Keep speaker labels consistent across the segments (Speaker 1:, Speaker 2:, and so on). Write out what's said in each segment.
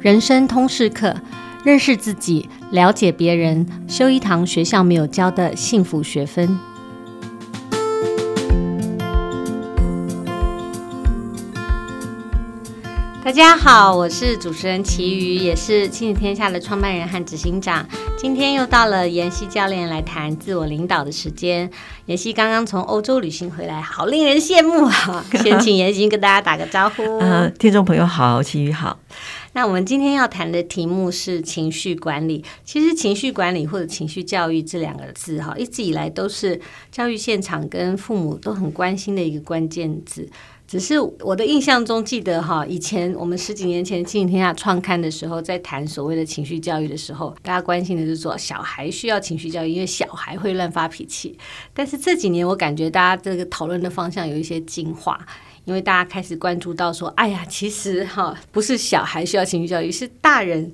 Speaker 1: 人生通识课，认识自己，了解别人，修一堂学校没有教的幸福学分。大家好，我是主持人齐瑜，也是亲子天下的创办人和执行长。今天又到了妍希教练来谈自我领导的时间。妍希刚刚从欧洲旅行回来，好令人羡慕啊！先请妍希跟大家打个招呼。
Speaker 2: 呃，听众朋友好，齐瑜好。
Speaker 1: 那我们今天要谈的题目是情绪管理。其实情绪管理或者情绪教育这两个字，哈，一直以来都是教育现场跟父母都很关心的一个关键字。只是我的印象中记得哈，以前我们十几年前《亲子天下》创刊的时候，在谈所谓的情绪教育的时候，大家关心的就是说小孩需要情绪教育，因为小孩会乱发脾气。但是这几年我感觉大家这个讨论的方向有一些进化，因为大家开始关注到说，哎呀，其实哈不是小孩需要情绪教育，是大人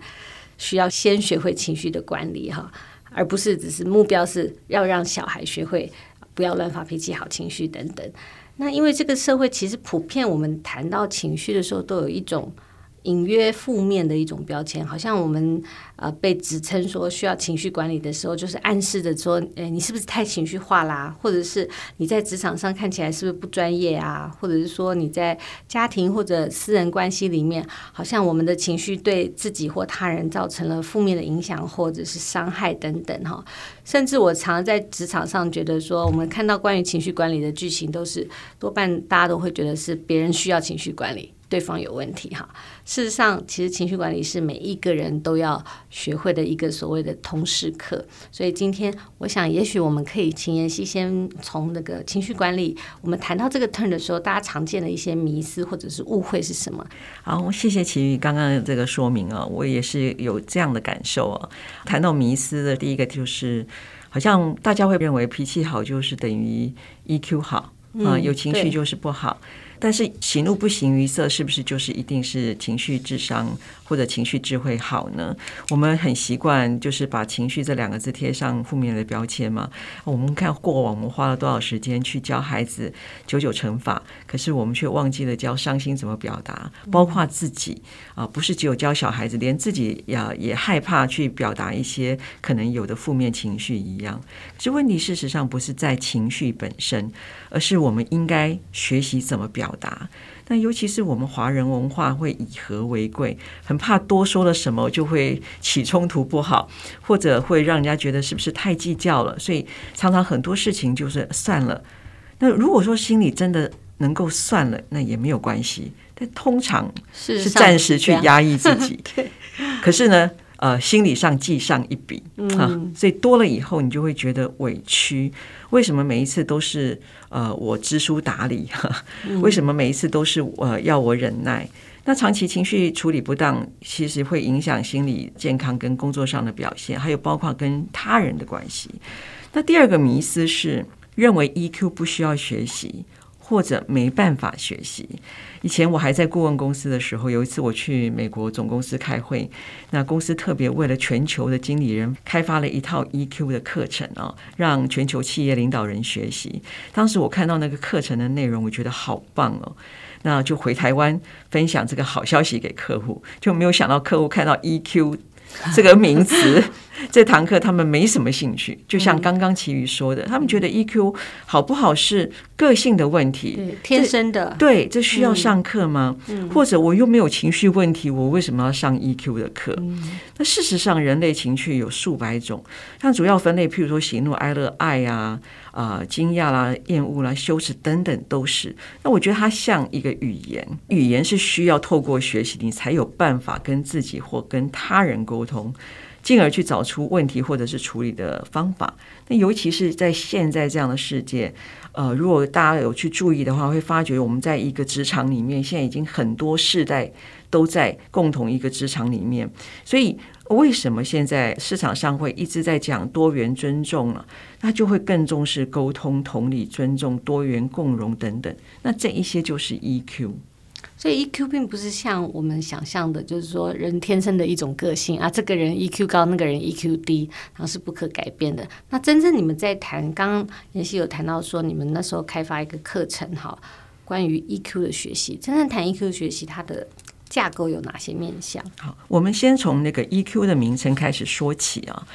Speaker 1: 需要先学会情绪的管理哈，而不是只是目标是要让小孩学会不要乱发脾气、好情绪等等。那因为这个社会其实普遍，我们谈到情绪的时候，都有一种隐约负面的一种标签，好像我们呃被指称说需要情绪管理的时候，就是暗示着说，诶，你是不是太情绪化啦？或者是你在职场上看起来是不是不专业啊？或者是说你在家庭或者私人关系里面，好像我们的情绪对自己或他人造成了负面的影响，或者是伤害等等哈。甚至我常在职场上觉得说，我们看到关于情绪管理的剧情，都是多半大家都会觉得是别人需要情绪管理。对方有问题哈，事实上，其实情绪管理是每一个人都要学会的一个所谓的通识课。所以今天，我想也许我们可以请妍希先从那个情绪管理，我们谈到这个 turn 的时候，大家常见的一些迷思或者是误会是什么？
Speaker 2: 好，谢谢奇宇刚刚这个说明啊，我也是有这样的感受啊。谈到迷思的第一个就是，好像大家会认为脾气好就是等于 EQ 好啊，有情绪就是不好。但是喜怒不形于色，是不是就是一定是情绪智商或者情绪智慧好呢？我们很习惯就是把情绪这两个字贴上负面的标签嘛。我们看过往，我们花了多少时间去教孩子九九乘法，可是我们却忘记了教伤心怎么表达，包括自己啊，不是只有教小孩子，连自己呀也害怕去表达一些可能有的负面情绪一样。这问题事实上不是在情绪本身，而是我们应该学习怎么表达。那尤其是我们华人文化会以和为贵，很怕多说了什么就会起冲突不好，或者会让人家觉得是不是太计较了，所以常常很多事情就是算了。那如果说心里真的能够算了，那也没有关系。但通常是暂时去压抑自己，可是呢，呃，心理上记上一笔啊，所以多了以后，你就会觉得委屈。为什么每一次都是呃我知书达理？为什么每一次都是呃要我忍耐？那长期情绪处理不当，其实会影响心理健康跟工作上的表现，还有包括跟他人的关系。那第二个迷思是认为 EQ 不需要学习。或者没办法学习。以前我还在顾问公司的时候，有一次我去美国总公司开会，那公司特别为了全球的经理人开发了一套 EQ 的课程啊，让全球企业领导人学习。当时我看到那个课程的内容，我觉得好棒哦，那就回台湾分享这个好消息给客户，就没有想到客户看到 EQ 这个名词。这堂课他们没什么兴趣，就像刚刚齐瑜说的，他们觉得 EQ 好不好是个性的问题，
Speaker 1: 天生的。
Speaker 2: 对，这需要上课吗？或者我又没有情绪问题，我为什么要上 EQ 的课？那事实上，人类情绪有数百种，像主要分类，譬如说喜怒哀乐、爱啊、啊惊讶啦、厌恶啦、羞耻等等，都是。那我觉得它像一个语言，语言是需要透过学习，你才有办法跟自己或跟他人沟通。进而去找出问题或者是处理的方法。那尤其是在现在这样的世界，呃，如果大家有去注意的话，会发觉我们在一个职场里面，现在已经很多世代都在共同一个职场里面。所以，为什么现在市场上会一直在讲多元尊重呢？那就会更重视沟通、同理、尊重、多元共融等等。那这一些就是 EQ。
Speaker 1: 所以 EQ 并不是像我们想象的，就是说人天生的一种个性啊，这个人 EQ 高，那个人 EQ 低，然后是不可改变的。那真正你们在谈，刚刚妍希有谈到说，你们那时候开发一个课程哈，关于 EQ 的学习。真正谈 EQ 学习，它的架构有哪些面向？
Speaker 2: 好，我们先从那个 EQ 的名称开始说起啊。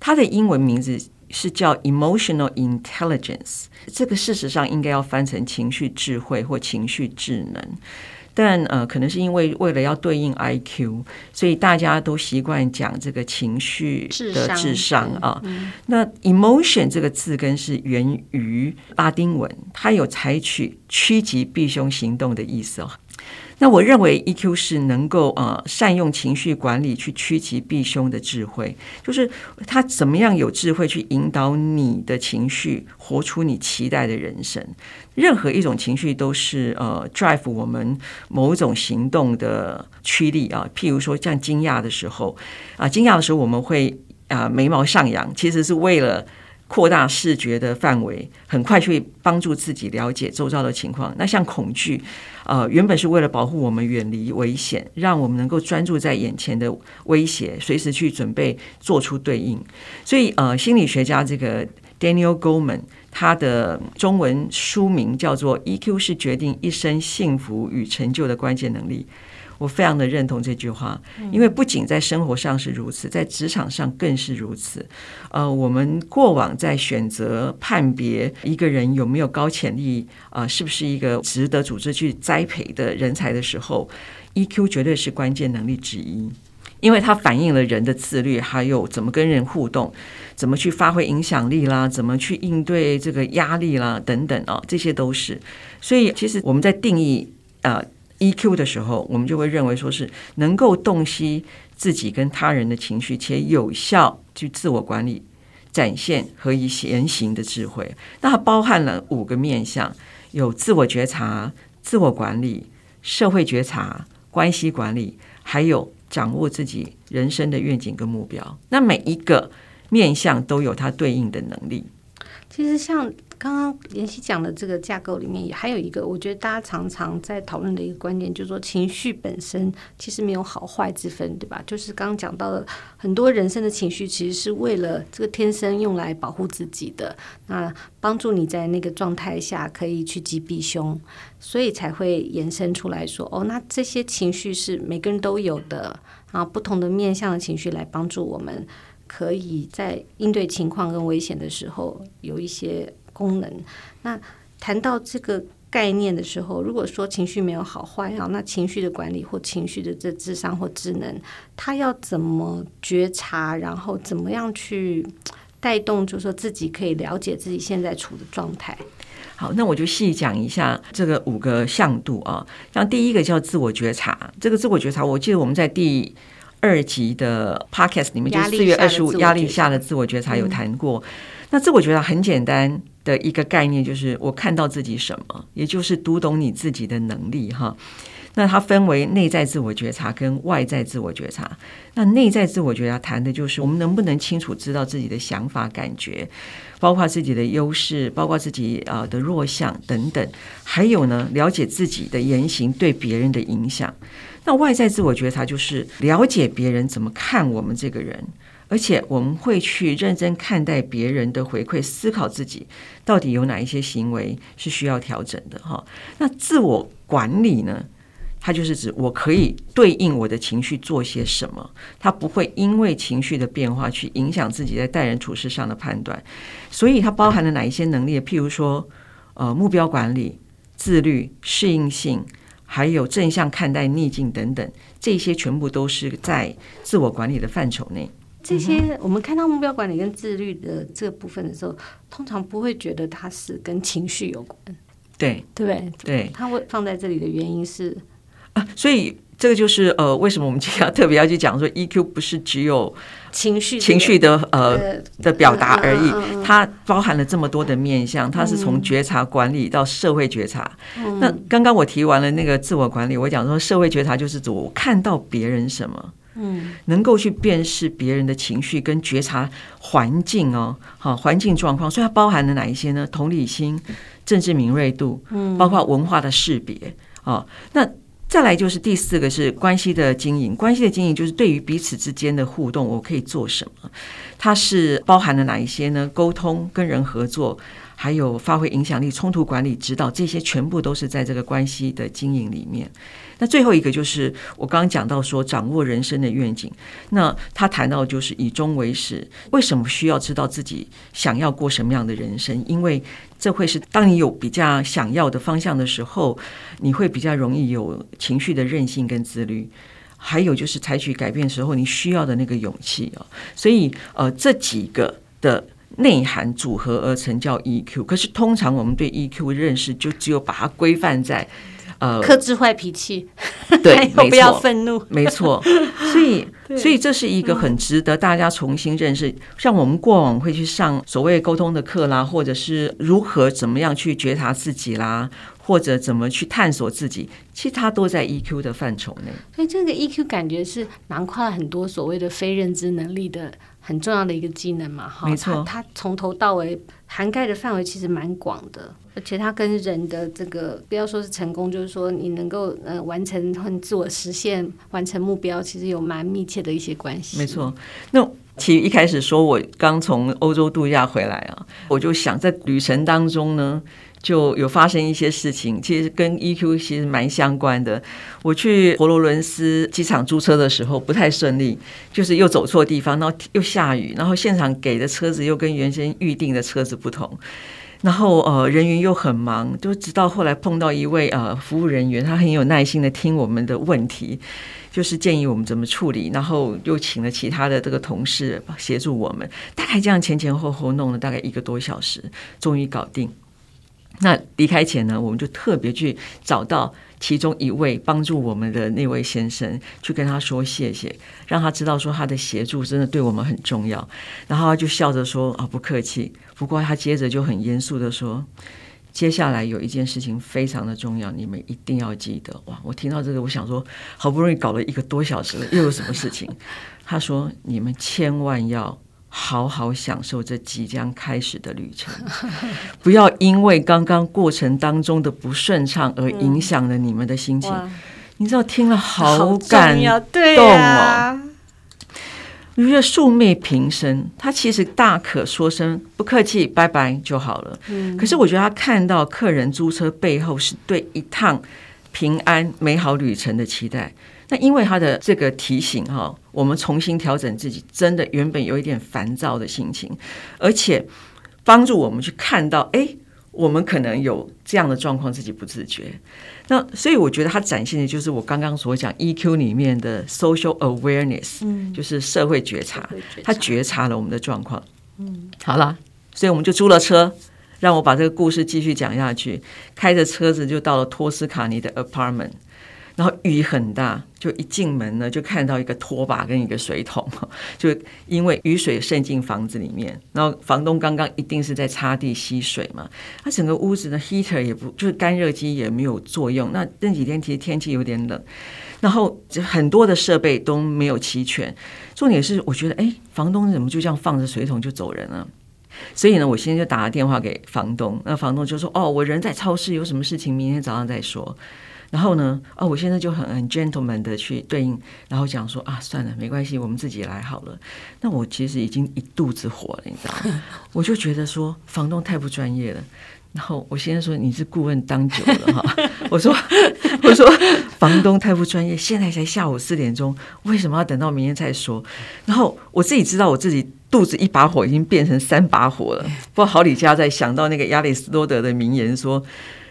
Speaker 2: 它的英文名字是叫 Emotional Intelligence，这个事实上应该要翻成情绪智慧或情绪智能。但呃，可能是因为为了要对应 IQ，所以大家都习惯讲这个情绪的智商啊。嗯、那 emotion 这个字根是源于拉丁文，它有采取趋吉避凶行动的意思哦。那我认为 EQ 是能够呃善用情绪管理去趋吉避凶的智慧，就是他怎么样有智慧去引导你的情绪，活出你期待的人生。任何一种情绪都是呃 drive 我们某种行动的驱力啊。譬如说像惊讶的时候啊，惊讶的时候我们会啊眉毛上扬，其实是为了。扩大视觉的范围，很快去帮助自己了解周遭的情况。那像恐惧，呃，原本是为了保护我们远离危险，让我们能够专注在眼前的威胁，随时去准备做出对应。所以，呃，心理学家这个 Daniel Goleman，他的中文书名叫做《EQ 是决定一生幸福与成就的关键能力》。我非常的认同这句话，因为不仅在生活上是如此，在职场上更是如此。呃，我们过往在选择判别一个人有没有高潜力，啊、呃，是不是一个值得组织去栽培的人才的时候，EQ 绝对是关键能力之一，因为它反映了人的自律，还有怎么跟人互动，怎么去发挥影响力啦，怎么去应对这个压力啦，等等啊，这些都是。所以，其实我们在定义啊。呃 EQ 的时候，我们就会认为说是能够洞悉自己跟他人的情绪，且有效去自我管理、展现和以言行的智慧。那它包含了五个面向：有自我觉察、自我管理、社会觉察、关系管理，还有掌握自己人生的愿景跟目标。那每一个面向都有它对应的能力。
Speaker 1: 其实像。刚刚妍希讲的这个架构里面，也还有一个，我觉得大家常常在讨论的一个观点，就是说情绪本身其实没有好坏之分，对吧？就是刚刚讲到的很多人生的情绪，其实是为了这个天生用来保护自己的，那帮助你在那个状态下可以趋吉避凶，所以才会延伸出来说，哦，那这些情绪是每个人都有的，然后不同的面向的情绪来帮助我们，可以在应对情况跟危险的时候有一些。功能。那谈到这个概念的时候，如果说情绪没有好坏啊，那情绪的管理或情绪的这智商或智能，他要怎么觉察，然后怎么样去带动，就是说自己可以了解自己现在处的状态。
Speaker 2: 好，那我就细讲一下这个五个向度啊。像第一个叫自我觉察，这个自我觉察，我记得我们在第二集的 podcast 里面，就是四月二十五压力下的自我觉察有谈过。嗯、那自我觉察很简单。的一个概念就是我看到自己什么，也就是读懂你自己的能力哈。那它分为内在自我觉察跟外在自我觉察。那内在自我觉察谈的就是我们能不能清楚知道自己的想法、感觉，包括自己的优势，包括自己啊的弱项等等。还有呢，了解自己的言行对别人的影响。那外在自我觉察就是了解别人怎么看我们这个人。而且我们会去认真看待别人的回馈，思考自己到底有哪一些行为是需要调整的哈。那自我管理呢？它就是指我可以对应我的情绪做些什么，它不会因为情绪的变化去影响自己在待人处事上的判断。所以它包含了哪一些能力？譬如说，呃，目标管理、自律、适应性，还有正向看待逆境等等，这些全部都是在自我管理的范畴内。
Speaker 1: 这些我们看到目标管理跟自律的这个部分的时候，通常不会觉得它是跟情绪有关，
Speaker 2: 对
Speaker 1: 对对，
Speaker 2: 对，
Speaker 1: 它会放在这里的原因是
Speaker 2: 啊，所以这个就是呃，为什么我们今天要特别要去讲说 EQ 不是只有
Speaker 1: 情绪
Speaker 2: 情绪的呃的表达而已，它包含了这么多的面向，它是从觉察管理到社会觉察。那刚刚我提完了那个自我管理，我讲说社会觉察就是指我看到别人什么。嗯，能够去辨识别人的情绪跟觉察环境哦，好环境状况，所以它包含了哪一些呢？同理心、政治敏锐度，嗯，包括文化的识别哦。那再来就是第四个是关系的经营，关系的经营就是对于彼此之间的互动，我可以做什么？它是包含了哪一些呢？沟通、跟人合作，还有发挥影响力、冲突管理、指导，这些全部都是在这个关系的经营里面。那最后一个就是我刚刚讲到说，掌握人生的愿景。那他谈到就是以终为始，为什么需要知道自己想要过什么样的人生？因为这会是当你有比较想要的方向的时候，你会比较容易有情绪的韧性跟自律。还有就是采取改变的时候，你需要的那个勇气啊。所以呃，这几个的内涵组合而成叫 EQ。可是通常我们对 EQ 认识就只有把它规范在。呃，
Speaker 1: 克制坏脾气，
Speaker 2: 对，
Speaker 1: 不要愤怒，
Speaker 2: 没错。所以，所以这是一个很值得大家重新认识。像我们过往会去上所谓沟通的课啦，或者是如何怎么样去觉察自己啦，或者怎么去探索自己，其实它都在 EQ 的范畴内。
Speaker 1: 所以，这个 EQ 感觉是囊括了很多所谓的非认知能力的很重要的一个技能嘛？哈，
Speaker 2: 没错，
Speaker 1: 它从头到尾涵盖的范围其实蛮广的。而且它跟人的这个，不要说是成功，就是说你能够呃完成和自我实现、完成目标，其实有蛮密切的一些关系。
Speaker 2: 没错。那其实一开始说我刚从欧洲度假回来啊，我就想在旅程当中呢，就有发生一些事情，其实跟 EQ 其实蛮相关的。我去佛罗伦斯机场租车的时候不太顺利，就是又走错地方，然后又下雨，然后现场给的车子又跟原先预定的车子不同。然后呃，人员又很忙，就直到后来碰到一位呃服务人员，他很有耐心的听我们的问题，就是建议我们怎么处理，然后又请了其他的这个同事协助我们，大概这样前前后后弄了大概一个多小时，终于搞定。那离开前呢，我们就特别去找到其中一位帮助我们的那位先生，去跟他说谢谢，让他知道说他的协助真的对我们很重要。然后他就笑着说：“啊，不客气。”不过他接着就很严肃地说：“接下来有一件事情非常的重要，你们一定要记得。”哇！我听到这个，我想说，好不容易搞了一个多小时了，又有什么事情？他说：“你们千万要。”好好享受这即将开始的旅程，不要因为刚刚过程当中的不顺畅而影响了你们的心情。你知道，听了好感动哦。我觉得素昧平生，他其实大可说声不客气，拜拜就好了。可是我觉得他看到客人租车背后是对一趟平安美好旅程的期待。那因为他的这个提醒哈，我们重新调整自己，真的原本有一点烦躁的心情，而且帮助我们去看到，哎，我们可能有这样的状况，自己不自觉。那所以我觉得他展现的就是我刚刚所讲 EQ 里面的 social awareness，嗯，就是社会觉察，他觉察了我们的状况。嗯，好了，所以我们就租了车，让我把这个故事继续讲下去，开着车子就到了托斯卡尼的 apartment。然后雨很大，就一进门呢，就看到一个拖把跟一个水桶，就因为雨水渗进房子里面。然后房东刚刚一定是在擦地吸水嘛，他整个屋子的 heater 也不，就是干热机也没有作用。那这几天其实天气有点冷，然后很多的设备都没有齐全。重点是，我觉得，哎，房东怎么就这样放着水桶就走人了？所以呢，我现在就打了电话给房东，那房东就说：“哦，我人在超市，有什么事情明天早上再说。”然后呢，啊，我现在就很很 gentleman 的去对应，然后讲说啊，算了，没关系，我们自己来好了。那我其实已经一肚子火了，你知道吗？我就觉得说房东太不专业了。然后我先生说你是顾问当久了哈，我说我说房东太不专业，现在才下午四点钟，为什么要等到明天再说？然后我自己知道我自己肚子一把火已经变成三把火了。不过好李家在想到那个亚里士多德的名言说，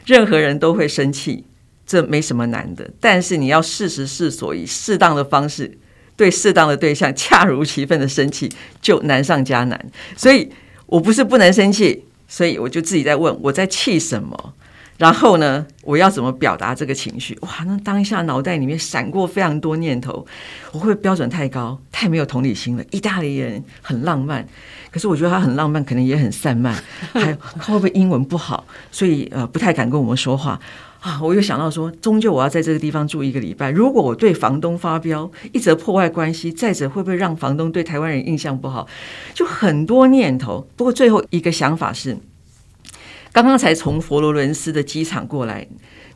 Speaker 2: 任何人都会生气。这没什么难的，但是你要适时适所，以适当的方式对适当的对象恰如其分的生气，就难上加难。所以我不是不能生气，所以我就自己在问我在气什么，然后呢，我要怎么表达这个情绪？哇，那当下脑袋里面闪过非常多念头，我会标准太高，太没有同理心了。意大利人很浪漫，可是我觉得他很浪漫，可能也很散漫，还会不会英文不好，所以呃不太敢跟我们说话。啊！我又想到说，终究我要在这个地方住一个礼拜。如果我对房东发飙，一则破坏关系，再者会不会让房东对台湾人印象不好？就很多念头。不过最后一个想法是，刚刚才从佛罗伦斯的机场过来，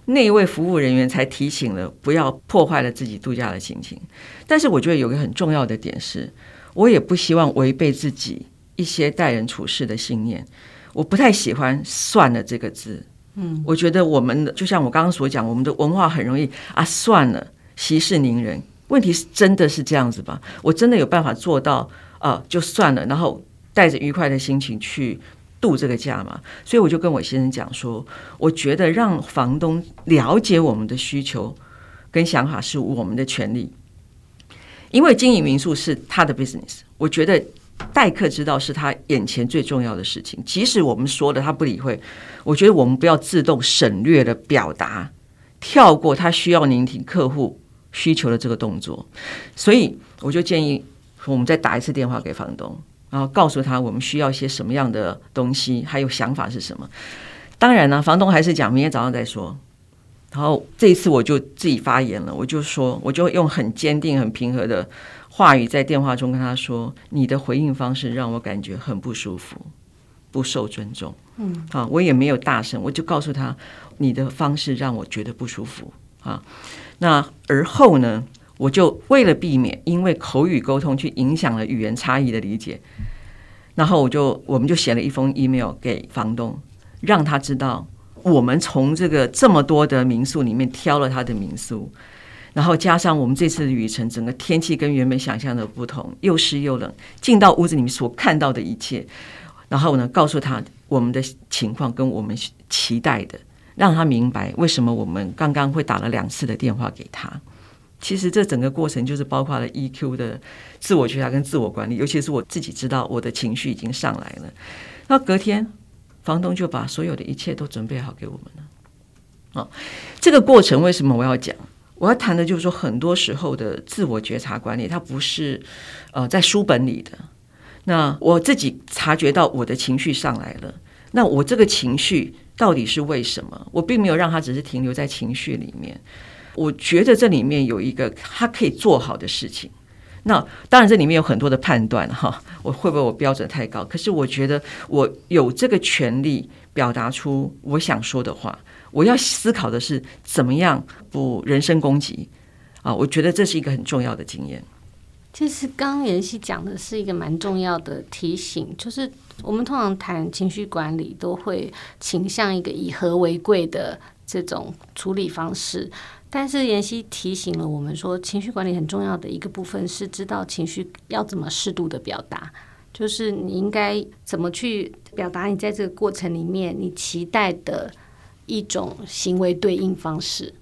Speaker 2: 那一位服务人员才提醒了，不要破坏了自己度假的心情。但是我觉得有个很重要的点是，我也不希望违背自己一些待人处事的信念。我不太喜欢“算了”这个字。嗯，我觉得我们的就像我刚刚所讲，我们的文化很容易啊，算了，息事宁人。问题是真的是这样子吧？我真的有办法做到啊？就算了，然后带着愉快的心情去度这个价嘛？所以我就跟我先生讲说，我觉得让房东了解我们的需求跟想法是我们的权利，因为经营民宿是他的 business。我觉得待客之道是他眼前最重要的事情，即使我们说了他不理会，我觉得我们不要自动省略的表达，跳过他需要聆听客户需求的这个动作，所以我就建议我们再打一次电话给房东，然后告诉他我们需要一些什么样的东西，还有想法是什么。当然呢，房东还是讲明天早上再说。然后这一次我就自己发言了，我就说，我就用很坚定、很平和的话语在电话中跟他说：“你的回应方式让我感觉很不舒服，不受尊重。”嗯，啊，我也没有大声，我就告诉他：“你的方式让我觉得不舒服。”啊。那而后呢，我就为了避免因为口语沟通去影响了语言差异的理解，然后我就我们就写了一封 email 给房东，让他知道我们从这个这么多的民宿里面挑了他的民宿，然后加上我们这次的旅程，整个天气跟原本想象的不同，又湿又冷，进到屋子里面所看到的一切，然后呢，告诉他我们的情况跟我们期待的。让他明白为什么我们刚刚会打了两次的电话给他。其实这整个过程就是包括了 EQ 的自我觉察跟自我管理，尤其是我自己知道我的情绪已经上来了。那隔天，房东就把所有的一切都准备好给我们了。啊，这个过程为什么我要讲？我要谈的就是说，很多时候的自我觉察管理，它不是呃在书本里的。那我自己察觉到我的情绪上来了，那我这个情绪。到底是为什么？我并没有让它只是停留在情绪里面。我觉得这里面有一个他可以做好的事情。那当然，这里面有很多的判断哈。我会不会我标准太高？可是我觉得我有这个权利表达出我想说的话。我要思考的是怎么样不人身攻击啊？我觉得这是一个很重要的经验。
Speaker 1: 其实刚刚妍希讲的是一个蛮重要的提醒，就是我们通常谈情绪管理，都会倾向一个以和为贵的这种处理方式。但是妍希提醒了我们说，情绪管理很重要的一个部分是知道情绪要怎么适度的表达，就是你应该怎么去表达你在这个过程里面你期待的一种行为对应方式。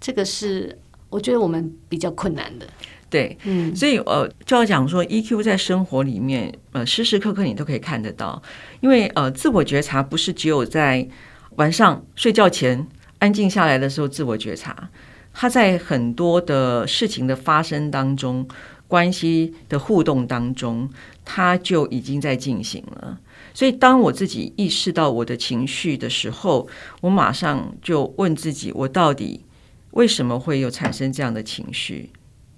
Speaker 1: 这个是我觉得我们比较困难的。
Speaker 2: 对，嗯，所以呃，就要讲说，EQ 在生活里面，呃，时时刻刻你都可以看得到，因为呃，自我觉察不是只有在晚上睡觉前安静下来的时候自我觉察，他在很多的事情的发生当中，关系的互动当中，他就已经在进行了。所以，当我自己意识到我的情绪的时候，我马上就问自己，我到底为什么会有产生这样的情绪？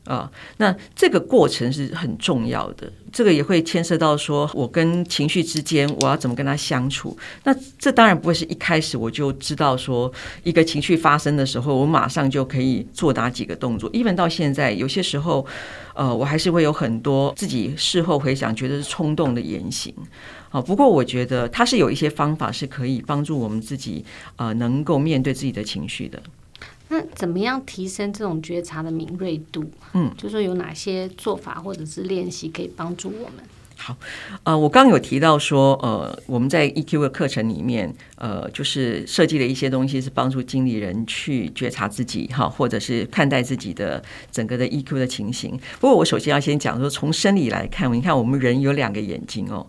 Speaker 2: 啊，那这个过程是很重要的，这个也会牵涉到说，我跟情绪之间，我要怎么跟他相处。那这当然不会是一开始我就知道说，一个情绪发生的时候，我马上就可以做哪几个动作。even 到现在，有些时候，呃，我还是会有很多自己事后回想，觉得是冲动的言行。啊，不过我觉得它是有一些方法是可以帮助我们自己，呃，能够面对自己的情绪的。
Speaker 1: 那怎么样提升这种觉察的敏锐度？嗯，就说有哪些做法或者是练习可以帮助我们？
Speaker 2: 好，呃，我刚刚有提到说，呃，我们在 EQ 的课程里面，呃，就是设计了一些东西，是帮助经理人去觉察自己，哈，或者是看待自己的整个的 EQ 的情形。不过，我首先要先讲说，从生理来看，你看我们人有两个眼睛哦，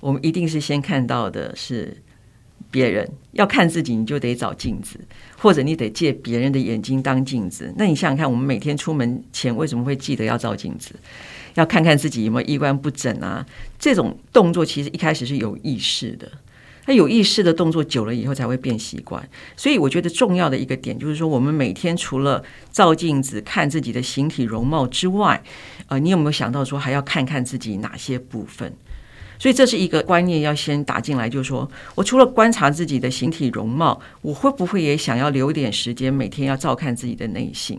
Speaker 2: 我们一定是先看到的是。别人要看自己，你就得找镜子，或者你得借别人的眼睛当镜子。那你想想看，我们每天出门前为什么会记得要照镜子？要看看自己有没有衣冠不整啊？这种动作其实一开始是有意识的，那有意识的动作久了以后才会变习惯。所以我觉得重要的一个点就是说，我们每天除了照镜子看自己的形体容貌之外，呃，你有没有想到说还要看看自己哪些部分？所以这是一个观念要先打进来，就是说我除了观察自己的形体容貌，我会不会也想要留点时间，每天要照看自己的内心？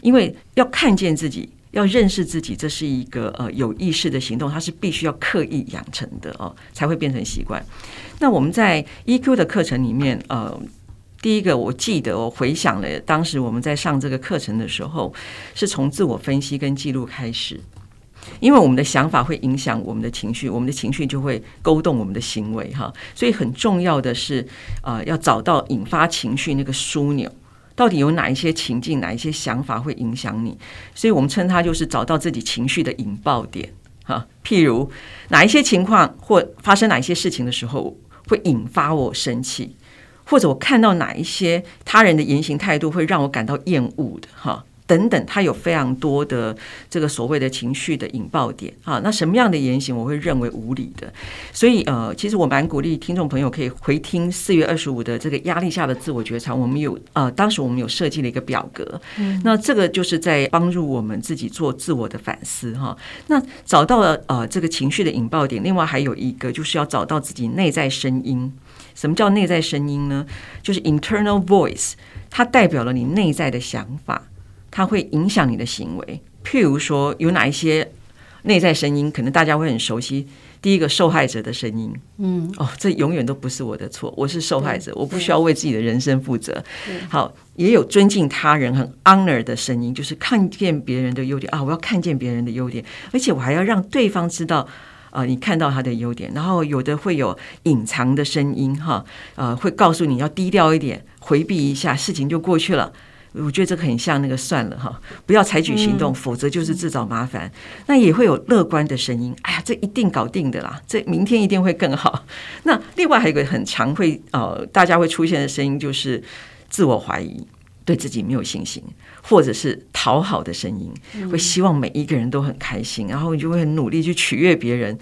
Speaker 2: 因为要看见自己，要认识自己，这是一个呃有意识的行动，它是必须要刻意养成的哦，才会变成习惯。那我们在 EQ 的课程里面，呃，第一个我记得我回想了当时我们在上这个课程的时候，是从自我分析跟记录开始，因为我们的想法会影响我们的情绪，我们的情绪就会勾动我们的行为哈，所以很重要的是，呃，要找到引发情绪那个枢纽。到底有哪一些情境、哪一些想法会影响你？所以我们称它就是找到自己情绪的引爆点哈。譬如哪一些情况或发生哪一些事情的时候，会引发我生气，或者我看到哪一些他人的言行态度会让我感到厌恶的哈。等等，它有非常多的这个所谓的情绪的引爆点啊。那什么样的言行我会认为无理的？所以呃，其实我蛮鼓励听众朋友可以回听四月二十五的这个压力下的自我觉察。我们有呃，当时我们有设计了一个表格，那这个就是在帮助我们自己做自我的反思哈。那找到了呃这个情绪的引爆点，另外还有一个就是要找到自己内在声音。什么叫内在声音呢？就是 internal voice，它代表了你内在的想法。它会影响你的行为，譬如说有哪一些内在声音，可能大家会很熟悉。第一个受害者的声音，嗯，哦，这永远都不是我的错，我是受害者，我不需要为自己的人生负责。好，也有尊敬他人、很 honor 的声音，就是看见别人的优点啊，我要看见别人的优点，而且我还要让对方知道啊、呃，你看到他的优点。然后有的会有隐藏的声音，哈，呃，会告诉你要低调一点，回避一下，事情就过去了。我觉得这个很像那个算了哈，不要采取行动，否则就是自找麻烦。那也会有乐观的声音，哎呀，这一定搞定的啦，这明天一定会更好。那另外还有一个很常会呃，大家会出现的声音就是自我怀疑，对自己没有信心，或者是讨好的声音，会希望每一个人都很开心，然后你就会很努力去取悦别人。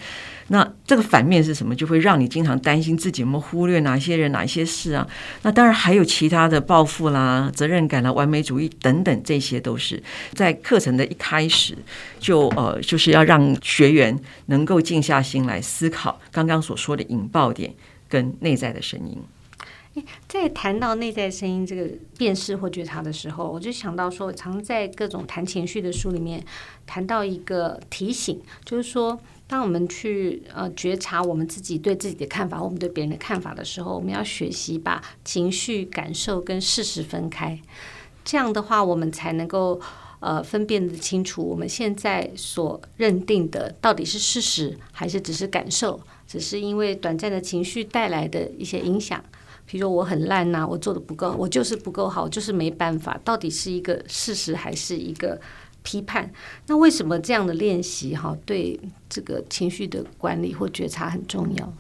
Speaker 2: 那这个反面是什么？就会让你经常担心自己有没有忽略哪些人、哪一些事啊？那当然还有其他的抱负啦、责任感啦、完美主义等等，这些都是在课程的一开始就呃，就是要让学员能够静下心来思考刚刚所说的引爆点跟内在的声音。
Speaker 1: 在谈到内在声音这个辨识或觉察的时候，我就想到说，常在各种谈情绪的书里面谈到一个提醒，就是说。当我们去呃觉察我们自己对自己的看法，我们对别人的看法的时候，我们要学习把情绪感受跟事实分开。这样的话，我们才能够呃分辨得清楚，我们现在所认定的到底是事实，还是只是感受，只是因为短暂的情绪带来的一些影响。比如说我很烂呐、我做的不够，我就是不够好，就是没办法。到底是一个事实，还是一个？批判，那为什么这样的练习哈，对这个情绪的管理或觉察很重要？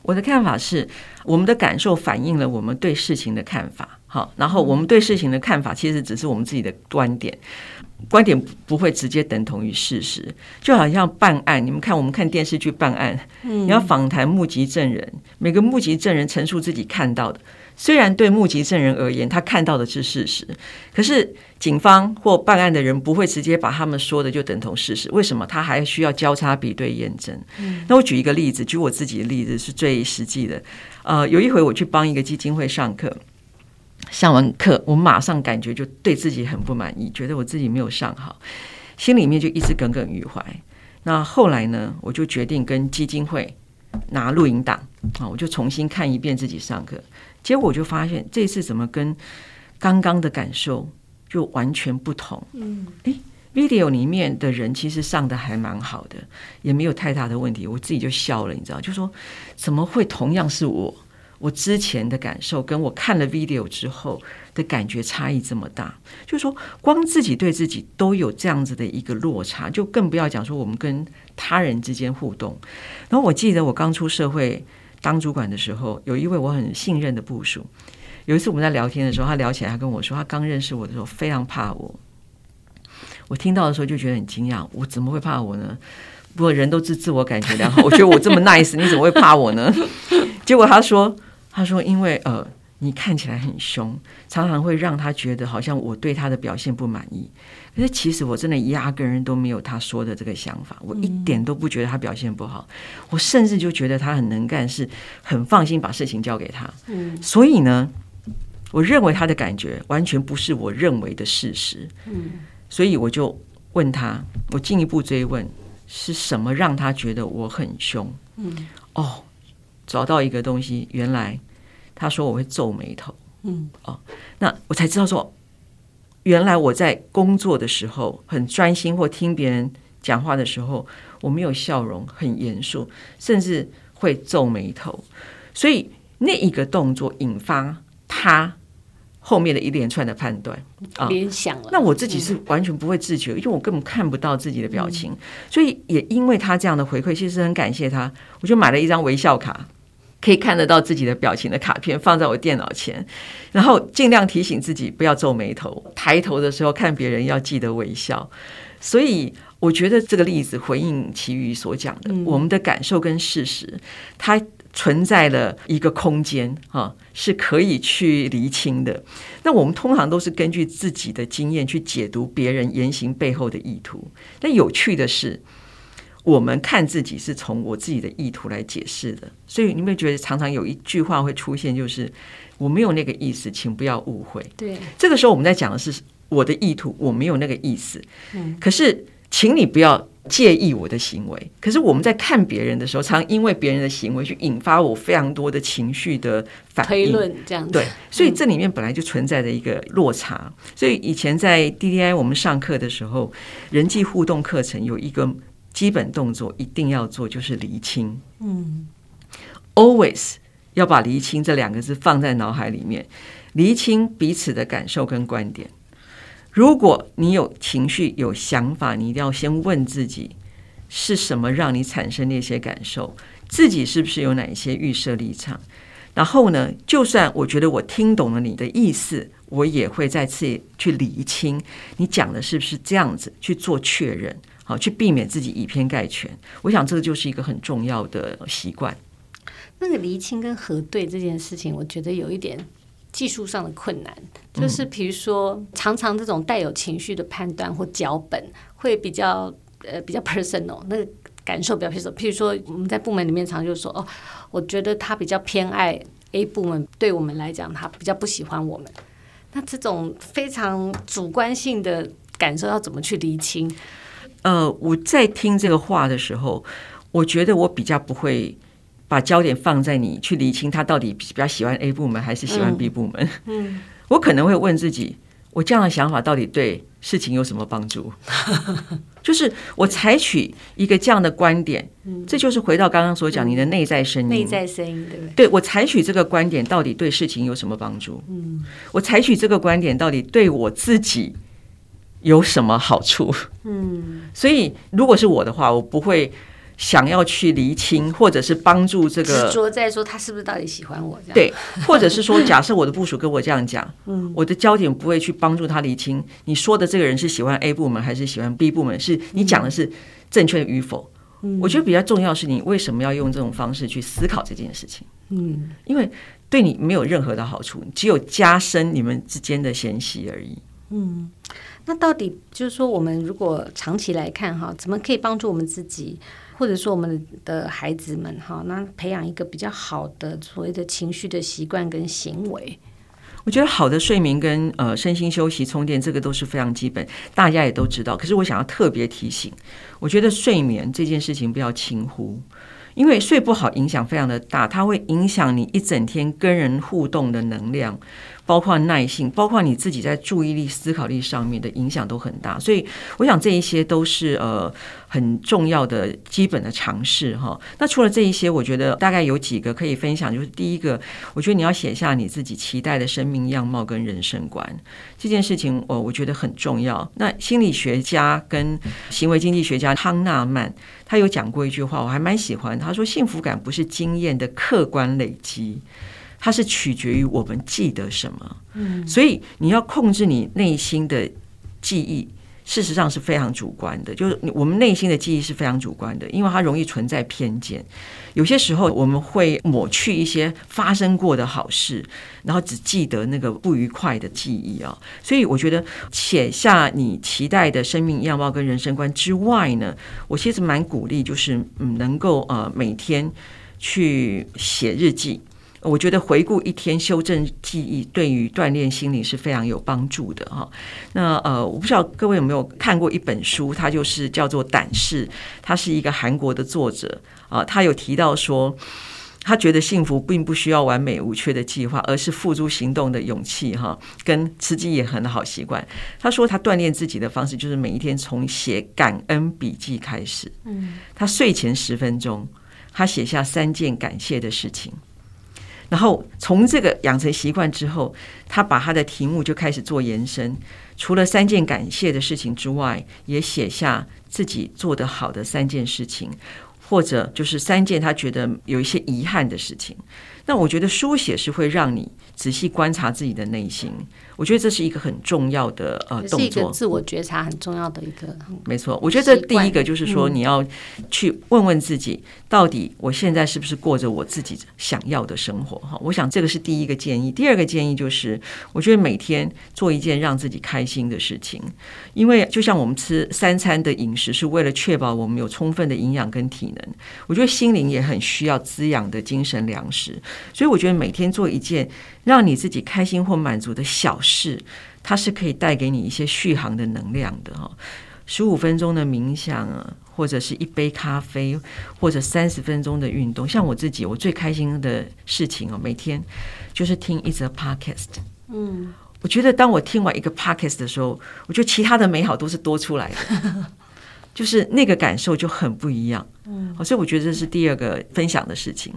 Speaker 2: 我的看法是，我们的感受反映了我们对事情的看法。好，然后我们对事情的看法其实只是我们自己的观点，观点不会直接等同于事实。就好像办案，你们看我们看电视剧办案，你要访谈目击证人，每个目击证人陈述自己看到的。虽然对目击证人而言，他看到的是事实，可是警方或办案的人不会直接把他们说的就等同事实。为什么？他还需要交叉比对验证。那我举一个例子，举我自己的例子是最实际的。呃，有一回我去帮一个基金会上课，上完课我马上感觉就对自己很不满意，觉得我自己没有上好，心里面就一直耿耿于怀。那后来呢，我就决定跟基金会拿录影档啊，我就重新看一遍自己上课。结果我就发现，这次怎么跟刚刚的感受就完全不同。嗯，诶，video 里面的人其实上的还蛮好的，也没有太大的问题。我自己就笑了，你知道，就说怎么会同样是我，我之前的感受跟我看了 video 之后的感觉差异这么大？就是说，光自己对自己都有这样子的一个落差，就更不要讲说我们跟他人之间互动。然后我记得我刚出社会。当主管的时候，有一位我很信任的部属。有一次我们在聊天的时候，他聊起来，他跟我说，他刚认识我的时候非常怕我。我听到的时候就觉得很惊讶，我怎么会怕我呢？不过人都自自我感觉良好，我觉得我这么 nice，你怎么会怕我呢？结果他说，他说因为呃。你看起来很凶，常常会让他觉得好像我对他的表现不满意。可是其实我真的压根都没有他说的这个想法，我一点都不觉得他表现不好。我甚至就觉得他很能干，是很放心把事情交给他。嗯，所以呢，我认为他的感觉完全不是我认为的事实。嗯，所以我就问他，我进一步追问是什么让他觉得我很凶？
Speaker 1: 嗯，
Speaker 2: 哦，找到一个东西，原来他说我会皱眉头。
Speaker 1: 嗯，
Speaker 2: 哦，那我才知道说，原来我在工作的时候很专心，或听别人讲话的时候，我没有笑容，很严肃，甚至会皱眉头。所以那一个动作引发他后面的一连串的判断啊，
Speaker 1: 联想了。
Speaker 2: 那我自己是完全不会自觉，因为我根本看不到自己的表情。所以也因为他这样的回馈，其实很感谢他，我就买了一张微笑卡。可以看得到自己的表情的卡片放在我电脑前，然后尽量提醒自己不要皱眉头，抬头的时候看别人要记得微笑。所以我觉得这个例子回应其余所讲的，我们的感受跟事实，它存在了一个空间啊，是可以去厘清的。那我们通常都是根据自己的经验去解读别人言行背后的意图。但有趣的是。我们看自己是从我自己的意图来解释的，所以你有没有觉得常常有一句话会出现，就是我没有那个意思，请不要误会。
Speaker 1: 对，
Speaker 2: 这个时候我们在讲的是我的意图，我没有那个意思。嗯，可是请你不要介意我的行为。可是我们在看别人的时候，常因为别人的行为去引发我非常多的情绪的反应，
Speaker 1: 推论这样子。
Speaker 2: 对，所以这里面本来就存在着一个落差。所以以前在 DDI 我们上课的时候，人际互动课程有一个。基本动作一定要做，就是厘清。
Speaker 1: 嗯
Speaker 2: ，always 要把厘清这两个字放在脑海里面，厘清彼此的感受跟观点。如果你有情绪、有想法，你一定要先问自己，是什么让你产生那些感受？自己是不是有哪一些预设立场？然后呢，就算我觉得我听懂了你的意思，我也会再次去厘清你讲的是不是这样子，去做确认。好，去避免自己以偏概全。我想这个就是一个很重要的习惯。
Speaker 1: 那个厘清跟核对这件事情，我觉得有一点技术上的困难。就是比如说，常常这种带有情绪的判断或脚本，会比较呃比较 personal，那个感受比较 personal。譬如说，我们在部门里面常就说，哦，我觉得他比较偏爱 A 部门，对我们来讲，他比较不喜欢我们。那这种非常主观性的感受，要怎么去厘清？
Speaker 2: 呃，我在听这个话的时候，我觉得我比较不会把焦点放在你去理清他到底比较喜欢 A 部门还是喜欢 B 部
Speaker 1: 门。
Speaker 2: 我可能会问自己，我这样的想法到底对事情有什么帮助？就是我采取一个这样的观点，嗯，这就是回到刚刚所讲你的内在声音，
Speaker 1: 内在声音对不对？
Speaker 2: 对，我采取这个观点到底对事情有什么帮助？
Speaker 1: 嗯，
Speaker 2: 我采取这个观点到底对我自己有什么好处？
Speaker 1: 嗯，
Speaker 2: 所以如果是我的话，我不会想要去厘清，或者是帮助这个执
Speaker 1: 着在说他是不是到底喜欢我这样。
Speaker 2: 对，或者是说，假设我的部署跟我这样讲，
Speaker 1: 嗯，
Speaker 2: 我的焦点不会去帮助他厘清，你说的这个人是喜欢 A 部门还是喜欢 B 部门，是你讲的是正确与否？
Speaker 1: 嗯，
Speaker 2: 我觉得比较重要是你为什么要用这种方式去思考这件事情？
Speaker 1: 嗯，
Speaker 2: 因为对你没有任何的好处，只有加深你们之间的嫌隙而已。
Speaker 1: 嗯。那到底就是说，我们如果长期来看哈，怎么可以帮助我们自己，或者说我们的孩子们哈，那培养一个比较好的所谓的情绪的习惯跟行为？
Speaker 2: 我觉得好的睡眠跟呃身心休息充电，这个都是非常基本，大家也都知道。可是我想要特别提醒，我觉得睡眠这件事情不要轻忽，因为睡不好影响非常的大，它会影响你一整天跟人互动的能量。包括耐性，包括你自己在注意力、思考力上面的影响都很大，所以我想这一些都是呃很重要的基本的尝试哈。那除了这一些，我觉得大概有几个可以分享，就是第一个，我觉得你要写下你自己期待的生命样貌跟人生观这件事情，我我觉得很重要。那心理学家跟行为经济学家康纳曼他有讲过一句话，我还蛮喜欢，他说幸福感不是经验的客观累积。它是取决于我们记得什么，嗯，所以你要控制你内心的记忆，事实上是非常主观的。就是我们内心的记忆是非常主观的，因为它容易存在偏见。有些时候我们会抹去一些发生过的好事，然后只记得那个不愉快的记忆啊。所以我觉得写下你期待的生命样貌跟人生观之外呢，我其实蛮鼓励，就是嗯，能够呃每天去写日记。我觉得回顾一天，修正记忆，对于锻炼心灵是非常有帮助的哈。那呃，我不知道各位有没有看过一本书，它就是叫做《胆识》，它是一个韩国的作者啊，他有提到说，他觉得幸福并不需要完美无缺的计划，而是付诸行动的勇气哈，跟吃鸡也很好习惯。他说他锻炼自己的方式就是每一天从写感恩笔记开始，嗯，他睡前十分钟，他写下三件感谢的事情。然后从这个养成习惯之后，他把他的题目就开始做延伸。除了三件感谢的事情之外，也写下自己做得好的三件事情，或者就是三件他觉得有一些遗憾的事情。那我觉得书写是会让你仔细观察自己的内心。我觉得这是一个很重要的呃动作，
Speaker 1: 自我觉察很重要的一个。
Speaker 2: 没错，我觉得这第一个就是说，你要去问问自己，到底我现在是不是过着我自己想要的生活？哈，我想这个是第一个建议。第二个建议就是，我觉得每天做一件让自己开心的事情，因为就像我们吃三餐的饮食是为了确保我们有充分的营养跟体能，我觉得心灵也很需要滋养的精神粮食。所以我觉得每天做一件让你自己开心或满足的小事，它是可以带给你一些续航的能量的哈。十五分钟的冥想啊，或者是一杯咖啡，或者三十分钟的运动。像我自己，我最开心的事情哦，每天就是听一则 podcast。嗯，我觉得当我听完一个 podcast 的时候，我觉得其他的美好都是多出来的，就是那个感受就很不一样。嗯，所以我觉得这是第二个分享的事情。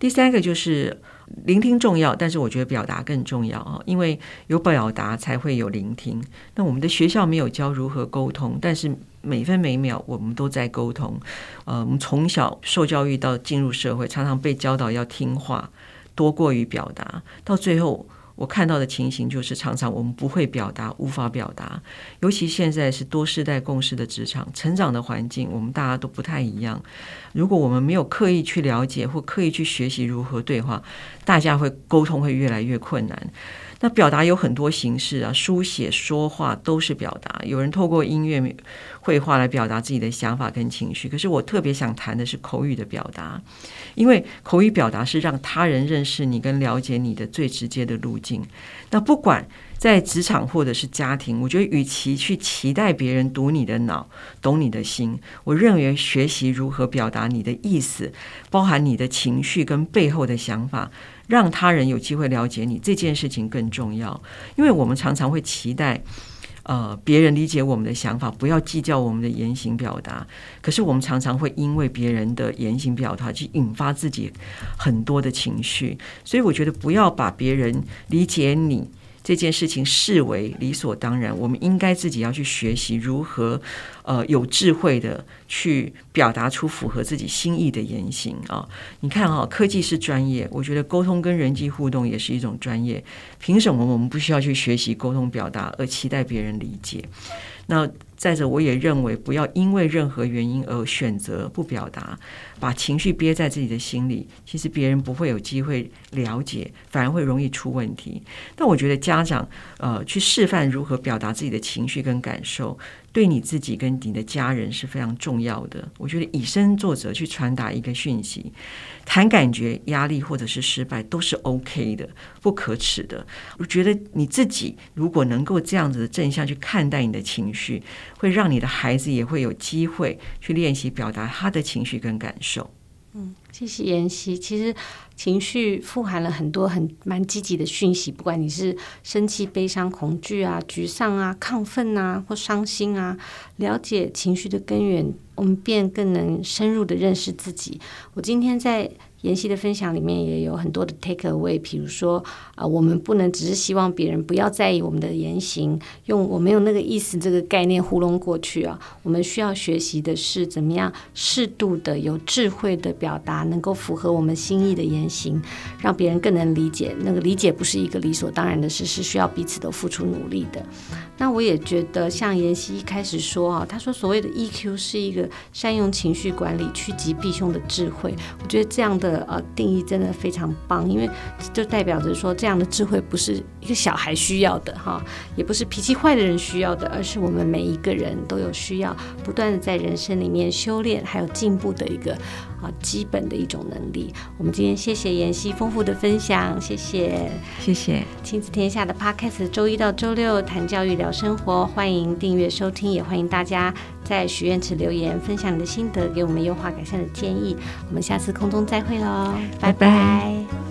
Speaker 2: 第三个就是。聆听重要，但是我觉得表达更重要啊！因为有表达才会有聆听。那我们的学校没有教如何沟通，但是每分每秒我们都在沟通。呃，我们从小受教育到进入社会，常常被教导要听话多过于表达，到最后。我看到的情形就是，常常我们不会表达，无法表达。尤其现在是多世代共事的职场，成长的环境，我们大家都不太一样。如果我们没有刻意去了解或刻意去学习如何对话，大家会沟通会越来越困难。那表达有很多形式啊，书写、说话都是表达。有人透过音乐、绘画来表达自己的想法跟情绪。可是我特别想谈的是口语的表达，因为口语表达是让他人认识你跟了解你的最直接的路径。那不管在职场或者是家庭，我觉得与其去期待别人读你的脑、懂你的心，我认为学习如何表达你的意思，包含你的情绪跟背后的想法。让他人有机会了解你这件事情更重要，因为我们常常会期待，呃，别人理解我们的想法，不要计较我们的言行表达。可是我们常常会因为别人的言行表达去引发自己很多的情绪，所以我觉得不要把别人理解你这件事情视为理所当然，我们应该自己要去学习如何，呃，有智慧的去表达出符合自己心意的言行啊。你看哈，科技是专业，我觉得沟通跟人际互动也是一种专业。凭什么我们不需要去学习沟通表达，而期待别人理解？那再者，我也认为不要因为任何原因而选择不表达。把情绪憋在自己的心里，其实别人不会有机会了解，反而会容易出问题。但我觉得家长呃去示范如何表达自己的情绪跟感受，对你自己跟你的家人是非常重要的。我觉得以身作则去传达一个讯息，谈感觉、压力或者是失败都是 OK 的，不可耻的。我觉得你自己如果能够这样子的正向去看待你的情绪，会让你的孩子也会有机会去练习表达他的情绪跟感受。
Speaker 1: 嗯，谢谢妍希。其实情绪富含了很多很蛮积极的讯息，不管你是生气、悲伤、恐惧啊、沮丧啊、亢奋啊或伤心啊，了解情绪的根源，我们便更能深入的认识自己。我今天在。妍希的分享里面也有很多的 take away，比如说啊、我们不能只是希望别人不要在意我们的言行，用我没有那个意思这个概念糊弄过去啊。我们需要学习的是怎么样适度的、有智慧的表达，能够符合我们心意的言行，让别人更能理解。那个理解不是一个理所当然的事，是需要彼此都付出努力的。那我也觉得，像妍希一开始说啊，他说所谓的 EQ 是一个善用情绪管理、趋吉避凶的智慧。我觉得这样的。的呃定义真的非常棒，因为就代表着说，这样的智慧不是一个小孩需要的哈，也不是脾气坏的人需要的，而是我们每一个人都有需要不断的在人生里面修炼还有进步的一个啊基本的一种能力。我们今天谢谢妍希丰富的分享，谢谢，
Speaker 2: 谢谢。
Speaker 1: 亲子天下的 Podcast，周一到周六谈教育聊生活，欢迎订阅收听，也欢迎大家在许愿池留言分享你的心得，给我们优化改善的建议。我们下次空中再会喽，拜拜。拜拜。